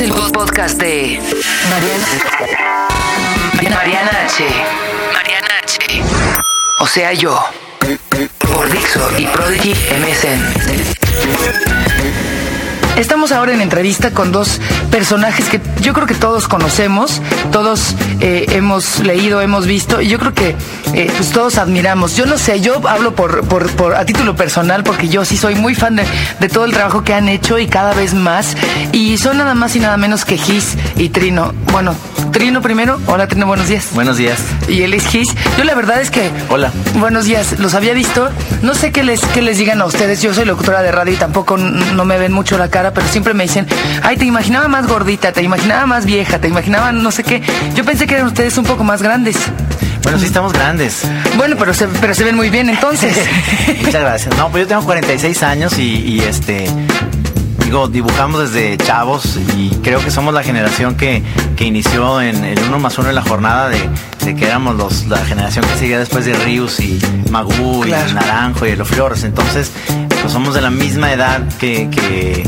el podcast de Mariana, Mariana H. Mariana H. O sea, yo. Por Dixo y Prodigy MSN. Estamos ahora en entrevista con dos personajes que yo creo que todos conocemos, todos eh, hemos leído, hemos visto, y yo creo que eh, pues todos admiramos. Yo no sé, yo hablo por, por, por, a título personal porque yo sí soy muy fan de, de, todo el trabajo que han hecho y cada vez más. Y son nada más y nada menos que Gis y Trino. Bueno, Trino primero. Hola Trino, buenos días. Buenos días. Y él es Gis. Yo la verdad es que... Hola. Buenos días. Los había visto. No sé qué les, qué les digan a ustedes. Yo soy locutora de radio y tampoco no me ven mucho la cara, pero siempre me dicen, ay, te imaginaba más gordita, te imaginaba más vieja, te imaginaba no sé qué. Yo pensé que eran ustedes un poco más grandes. Bueno, sí estamos grandes. Bueno, pero se, pero se ven muy bien entonces. Muchas gracias. No, pues yo tengo 46 años y, y este digo, dibujamos desde chavos y creo que somos la generación que, que inició en el uno más uno en la jornada de, de, que éramos los, la generación que seguía después de Rius y Magú claro. y el Naranjo y los Flores. Entonces, pues somos de la misma edad que, que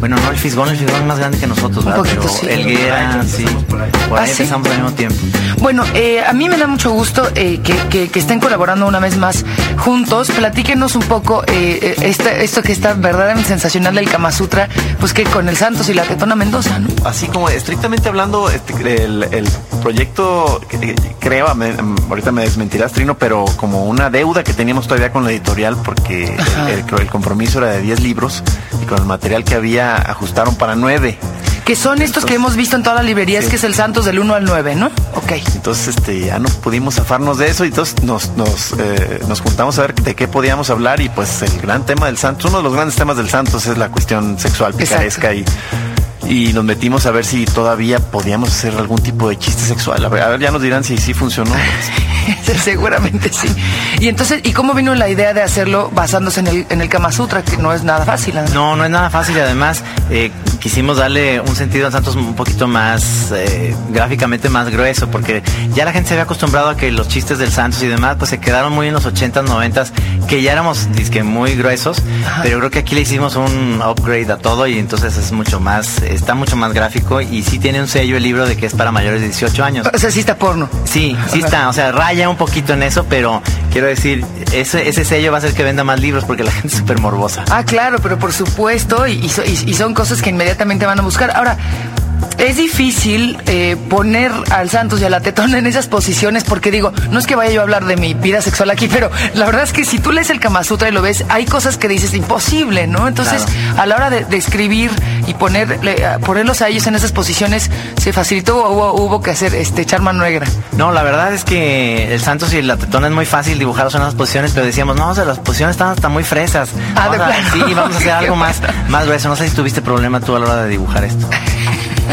bueno, no el Fisgón, el Fisgón es más grande que nosotros, ¿verdad? poquito, Pero sí. el Guerra, sí. Por ahí, ¿Ah, empezamos sí? al mismo tiempo. Bueno, eh, a mí me da mucho gusto eh, que, que, que, estén colaborando una vez más juntos. Platíquenos un poco eh, esta, esto que está verdaderamente sensacional del Kama Sutra, pues que con el Santos y la Tetona Mendoza, ¿no? Así como estrictamente hablando, este, el, el, proyecto, creo, me, ahorita me desmentirás, Trino, pero como una deuda que teníamos todavía con la editorial, porque el, el, compromiso era de 10 libros y con el material que había ajustaron para 9 que son estos entonces, que hemos visto en todas las librerías, sí. que es el Santos del 1 al 9, ¿no? Ok. Entonces, este, ya no pudimos zafarnos de eso y entonces nos, nos, eh, nos juntamos a ver de qué podíamos hablar y pues el gran tema del Santos, uno de los grandes temas del Santos es la cuestión sexual picaresca y y nos metimos a ver si todavía podíamos hacer algún tipo de chiste sexual. A ver, a ver ya nos dirán si sí funcionó. Seguramente sí. Y entonces, ¿y cómo vino la idea de hacerlo basándose en el, en el Kama Sutra, que no es nada fácil? ¿no? No, no es nada fácil y además eh, quisimos darle un sentido a Santos un poquito más eh, gráficamente más grueso, porque ya la gente se había acostumbrado a que los chistes del Santos y demás, pues se quedaron muy en los 80s, 90s, que ya éramos disque muy gruesos, Ajá. pero creo que aquí le hicimos un upgrade a todo y entonces es mucho más, está mucho más gráfico y sí tiene un sello el libro de que es para mayores de 18 años. O sea, sí está porno. Sí, sí está, o sea, raya un poquito en eso, pero quiero decir, ese, ese sello va a hacer que venda más libros porque la gente es súper morbosa. Ah, claro, pero por supuesto, y, y, y son cosas que inmediatamente van a buscar. Ahora, es difícil eh, poner al Santos y a la Tetona en esas posiciones porque digo, no es que vaya yo a hablar de mi vida sexual aquí, pero la verdad es que si tú lees el Kama Sutra y lo ves, hay cosas que dices imposible, ¿no? Entonces, claro. a la hora de, de escribir y ponerle, ponerlos a ellos en esas posiciones, se facilitó o hubo, hubo, que hacer este echar mano negra. No, la verdad es que el Santos y la Tetona es muy fácil dibujarlos en esas posiciones, pero decíamos, no, o sea, las posiciones están hasta muy fresas. Ah, vamos de a, plano. Sí, vamos a hacer algo más, más grueso. No sé si tuviste problema tú a la hora de dibujar esto.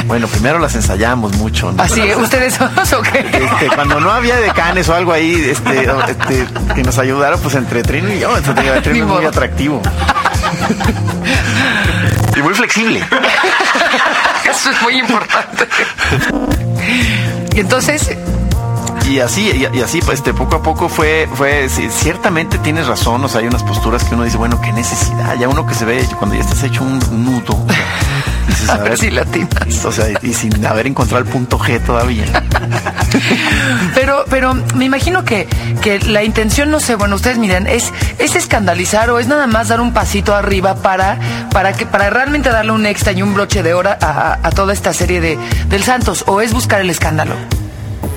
Bueno, primero las ensayamos mucho. ¿no? Así, ¿ustedes dos o qué? Este, cuando no había decanes o algo ahí este, este, que nos ayudaran, pues entre Trino y yo, entonces, Trino es muy atractivo. y muy flexible. Eso es muy importante. y entonces, y así y, así pues este poco a poco fue fue ciertamente tienes razón o sea hay unas posturas que uno dice bueno qué necesidad ya uno que se ve cuando ya estás hecho un nudo o sea, dices, a, a, ver si latinas o sea y, y, sin haber encontrado el punto G todavía. Pero pero me imagino que que la intención no sé bueno ustedes miren es es escandalizar o es nada más dar un pasito arriba para para que para realmente darle un extra y un broche de hora a, a toda esta serie de del Santos o es buscar el escándalo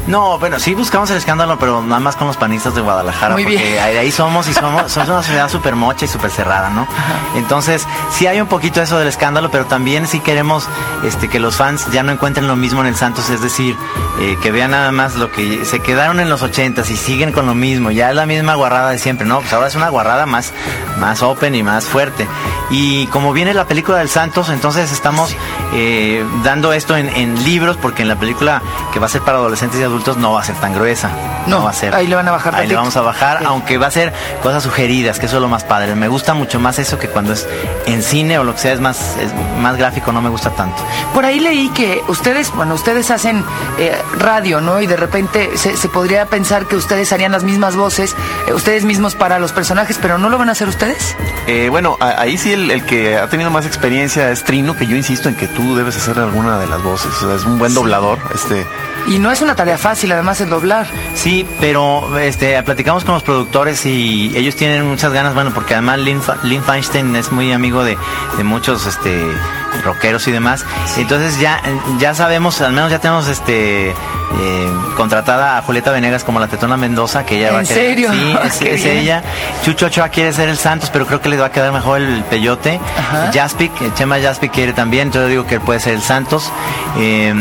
no, bueno, sí buscamos el escándalo, pero nada más con los panistas de Guadalajara. Muy porque bien. ahí, somos y somos, somos una sociedad súper mocha y súper cerrada, ¿no? Ajá. Entonces, sí hay un poquito eso del escándalo, pero también sí queremos este, que los fans ya no encuentren lo mismo en el Santos, es decir, eh, que vean nada más lo que se quedaron en los ochentas y siguen con lo mismo. Ya es la misma guarrada de siempre, ¿no? Pues ahora es una guarrada más, más open y más fuerte. Y como viene la película del Santos, entonces estamos eh, dando esto en, en libros, porque en la película que va a ser para adolescentes y adultos no va a ser tan gruesa. No, va a ser. ahí le van a bajar Ahí le vamos a bajar, Sí. aunque va a ser cosas sugeridas, que eso es lo más padre. Me gusta mucho más eso que cuando es en cine o lo que sea, es más, es más gráfico, no me gusta tanto. Por ahí leí que ustedes, bueno, ustedes hacen eh, radio, ¿no? Y de repente se, se podría pensar que ustedes harían las mismas voces, eh, ustedes mismos para los personajes, pero ¿no lo van a hacer ustedes? Eh, bueno, a- ahí sí el, el que ha tenido más experiencia es Trino, que yo insisto en que tú debes hacer alguna de las voces. O sea, es un buen doblador. Este, Y no es una tarea fácil, además, el doblar. Sí, pero este, platicamos con los productores y ellos tienen muchas ganas, bueno, porque además Lynn, Lynn Feinstein es muy amigo de, de muchos este, rockeros y demás. Entonces ya, ya sabemos, al menos ya tenemos este eh, contratada a Julieta Venegas como la Tetona Mendoza, que ella ¿En va a querer- serio? Sí, es, ella. Chucho Ochoa quiere ser el Santos, pero creo que le va a quedar mejor el Peyote. Ajá. Jaspic, Chema Jaspic quiere también, yo digo que él puede ser el Santos. Eh,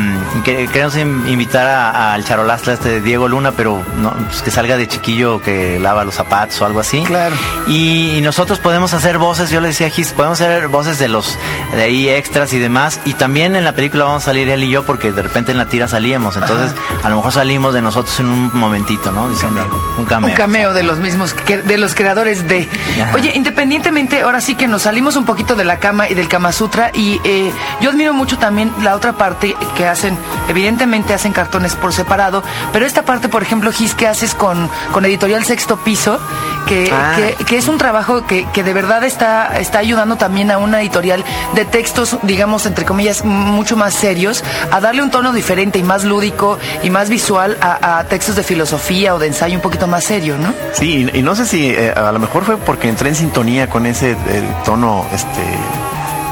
que- queremos in- invitar a- al charolastro este de Diego Luna, pero no, pues que salga de chiquillo que lava los zapatos o algo así. Claro. Y, y nosotros podemos hacer voces, yo le decía a Gis, podemos hacer voces de los de ahí extras y demás. Y también en la película vamos a salir él y yo porque de repente en la tira salíamos. Entonces, a lo mejor salimos de nosotros en un momentito, ¿no? Diciendo un cameo. Un cameo de los mismos, que- de los creadores de... Ajá. Oye, independientemente, ahora sí que nos salimos un poquito de la cama y del Kama Sutra y eh, yo admiro mucho también la otra parte que hacen, evidentemente hacen cartones por separado, pero esta parte, por ejemplo, Gis, que haces con, con Editorial Sexto Piso, que, Ah. que, que es un trabajo que, que de verdad está, está ayudando también a una editorial de textos, digamos, entre comillas, mucho más serios, a darle un tono diferente y más lúdico y más visual a, a textos de filosofía o de ensayo un poquito más serio, ¿no? Sí, y, y no sé si eh, a lo mejor fue porque entré en sintonía con ese eh, tono este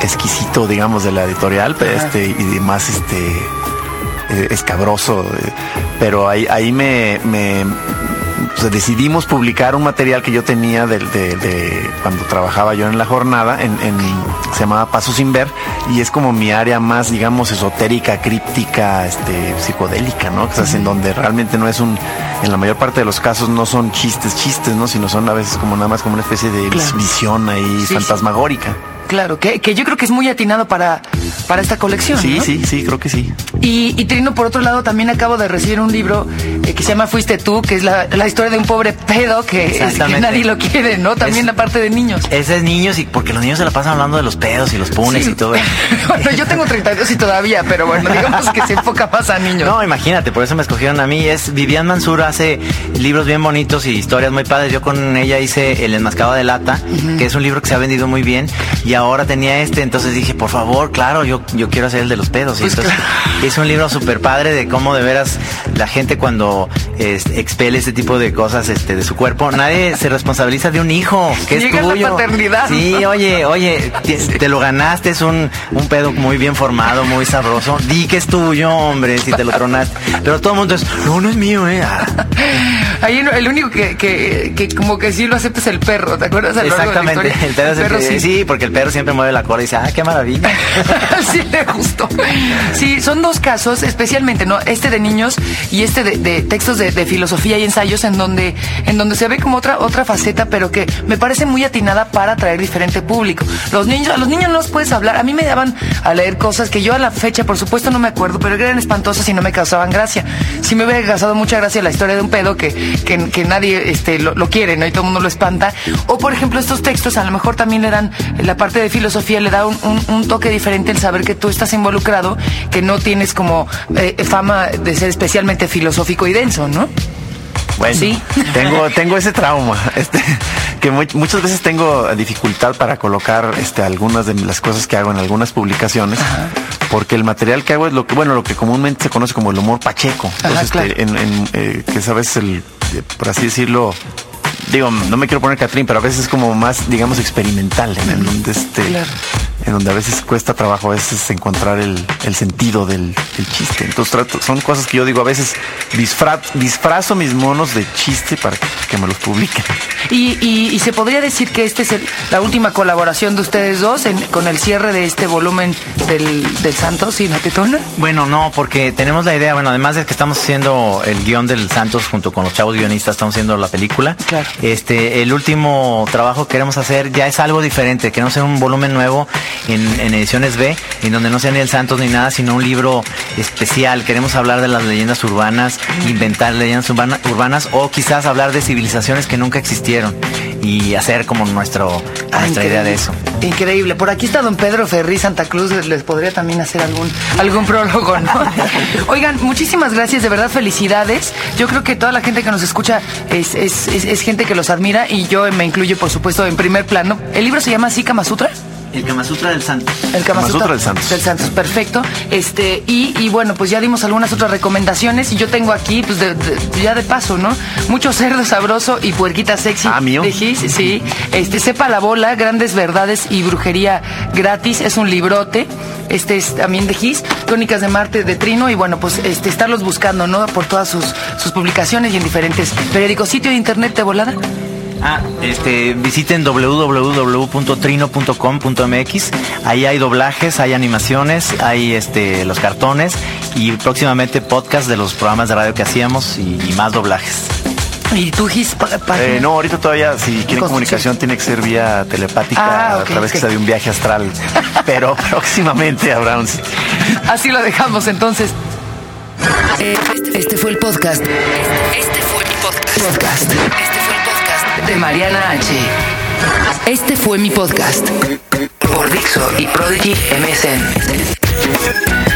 exquisito, digamos, de la editorial, pero, Ajá. este y más este eh, escabroso, eh, pero ahí ahí me, me o sea, decidimos publicar un material que yo tenía de, de cuando trabajaba yo en la jornada, en, en- se llamaba Paso sin ver, y es como mi área más, digamos, esotérica, críptica, este, psicodélica, ¿no? O sea, en donde realmente no es un, en la mayor parte de los casos no son chistes, chistes, ¿no? Sino son a veces como nada más como una especie de Claro. visión ahí Sí, fantasmagórica. Claro, que, que yo creo que es muy atinado para, para esta colección. Sí, ¿no? sí, sí, creo que sí. Y, y Trino, por otro lado, también acabo de recibir un libro eh, que se llama Fuiste tú, que es la, la historia de un pobre pedo que, es que nadie lo quiere, ¿no? También Es- la parte de niños. Ese es niños y porque los niños se la pasan hablando de los pedos y los punes Sí. y todo. bueno, yo tengo 32 y todavía, pero bueno, digamos que se enfoca más a niños. No, imagínate, por eso me escogieron a mí. Es Vivian Mansur hace libros bien bonitos y historias muy padres. Yo con ella hice El enmascado de lata, que es un libro que se ha vendido muy bien. Y ahora tenía este, entonces dije, por favor, claro, yo, yo quiero hacer el de los pedos. Y Pues entonces claro. es un libro súper padre de cómo de veras la gente cuando expele este tipo de cosas este, de su cuerpo, nadie se responsabiliza de un hijo que es Llega la tuyo. paternidad. Sí, oye, oye, te, te lo ganaste, es un, un pedo muy bien formado, muy sabroso. Di que es tuyo, hombre, si te lo tronaste. Pero todo el mundo es, no, no es mío, eh. Ah, Ahí el único que, que, que como que sí lo acepta es el perro, ¿te acuerdas? Exactamente, el perro, es el perro que- sí. porque el perro siempre mueve la cola y dice, ah, qué maravilla. sí le gustó. Sí, son dos casos, especialmente, ¿no? Este de niños y este de, de textos de, de filosofía y ensayos en donde, en donde se ve como otra, otra faceta, pero que me parece muy atinada para atraer diferente público. Los niños, a los niños no los puedes hablar. A mí me daban a leer cosas que yo a la fecha, por supuesto, no me acuerdo, pero eran espantosas y no me causaban gracia. Sí me hubiera causado mucha gracia la historia de un pedo que, que, que nadie este, lo, lo quiere, ¿no? Y todo el mundo lo espanta. O, por ejemplo, estos textos a lo mejor también le dan, la parte de filosofía le da un, un- un toque diferente el saber que tú estás involucrado, que no tienes como eh, fama de ser especialmente filosófico y denso, ¿no? Bueno, Sí. tengo, tengo ese trauma, este, que mu- muchas veces tengo dificultad para colocar este, algunas de las cosas que hago en algunas publicaciones, porque el material que hago es lo que, bueno, lo que comúnmente se conoce como el humor pacheco. Entonces, claro. este, en, en, eh, que es a veces el, eh, por así decirlo, digo, no me quiero poner Catrín, pero a veces es como más, digamos, experimental, en, donde este, Claro. En donde a veces cuesta trabajo a veces encontrar el, el sentido del, del chiste. Entonces trato, son cosas que yo digo, a veces disfra- disfrazo mis monos de chiste para que, que me los publiquen. Y, y- y se podría decir que esta es el- la última colaboración de ustedes dos en- con el cierre de este volumen del, del Santos y la Tetona. Bueno, no, porque tenemos la idea, bueno, además de que estamos haciendo el guion del Santos junto con los chavos guionistas, estamos haciendo la película. Claro. Este, el último trabajo que queremos hacer ya es algo diferente, queremos hacer un volumen nuevo en, ediciones B, en donde no sea ni el Santos ni nada, sino un libro especial. Queremos hablar de las leyendas urbanas, inventar leyendas urbanas o quizás hablar de civilizaciones que nunca existieron y hacer como nuestro, ah, nuestra idea de eso. Increíble. Por aquí está don Pedro Ferri Santa Cruz. Les, podría también hacer algún, algún prólogo, ¿no? Oigan, muchísimas gracias. De verdad, felicidades. Yo creo que toda la gente que nos escucha es, es, es, gente que los admira y yo me incluyo, por supuesto, en primer plano. ¿El libro se llama así, Kama Sutra? El Kama Sutra del Santos. El Kama, Sutra, del Santos. Del Santos, perfecto. Este, y, y, bueno, pues ya dimos algunas otras recomendaciones y yo tengo aquí, pues ya de paso, ¿no? Mucho cerdo sabroso y puerquita sexy. Ah, mío. De sí. Este, sepa la bola, grandes verdades y brujería gratis. Es un librote. Este es también de Gis, Crónicas de Marte de Trino y bueno, pues este, estarlos buscando, ¿no? Por todas sus, sus publicaciones y en diferentes periódicos. ¿Sitio de internet de volada? Ah, este, visiten www.trino.com.mx. Ahí hay doblajes, hay animaciones, hay este, los cartones y próximamente podcast de los programas de radio que hacíamos y, más doblajes. ¿Y tú, Gis? Eh, no, ahorita todavía, si quieren comunicación, tiene que ser vía telepática ah, a través que sea de un viaje astral. Pero próximamente habrá un Así lo dejamos entonces. Este, este, fue el podcast. Este, fue mi podcast. podcast. Este de Mariana H. Este fue mi podcast por Dixo y Prodigy MSN.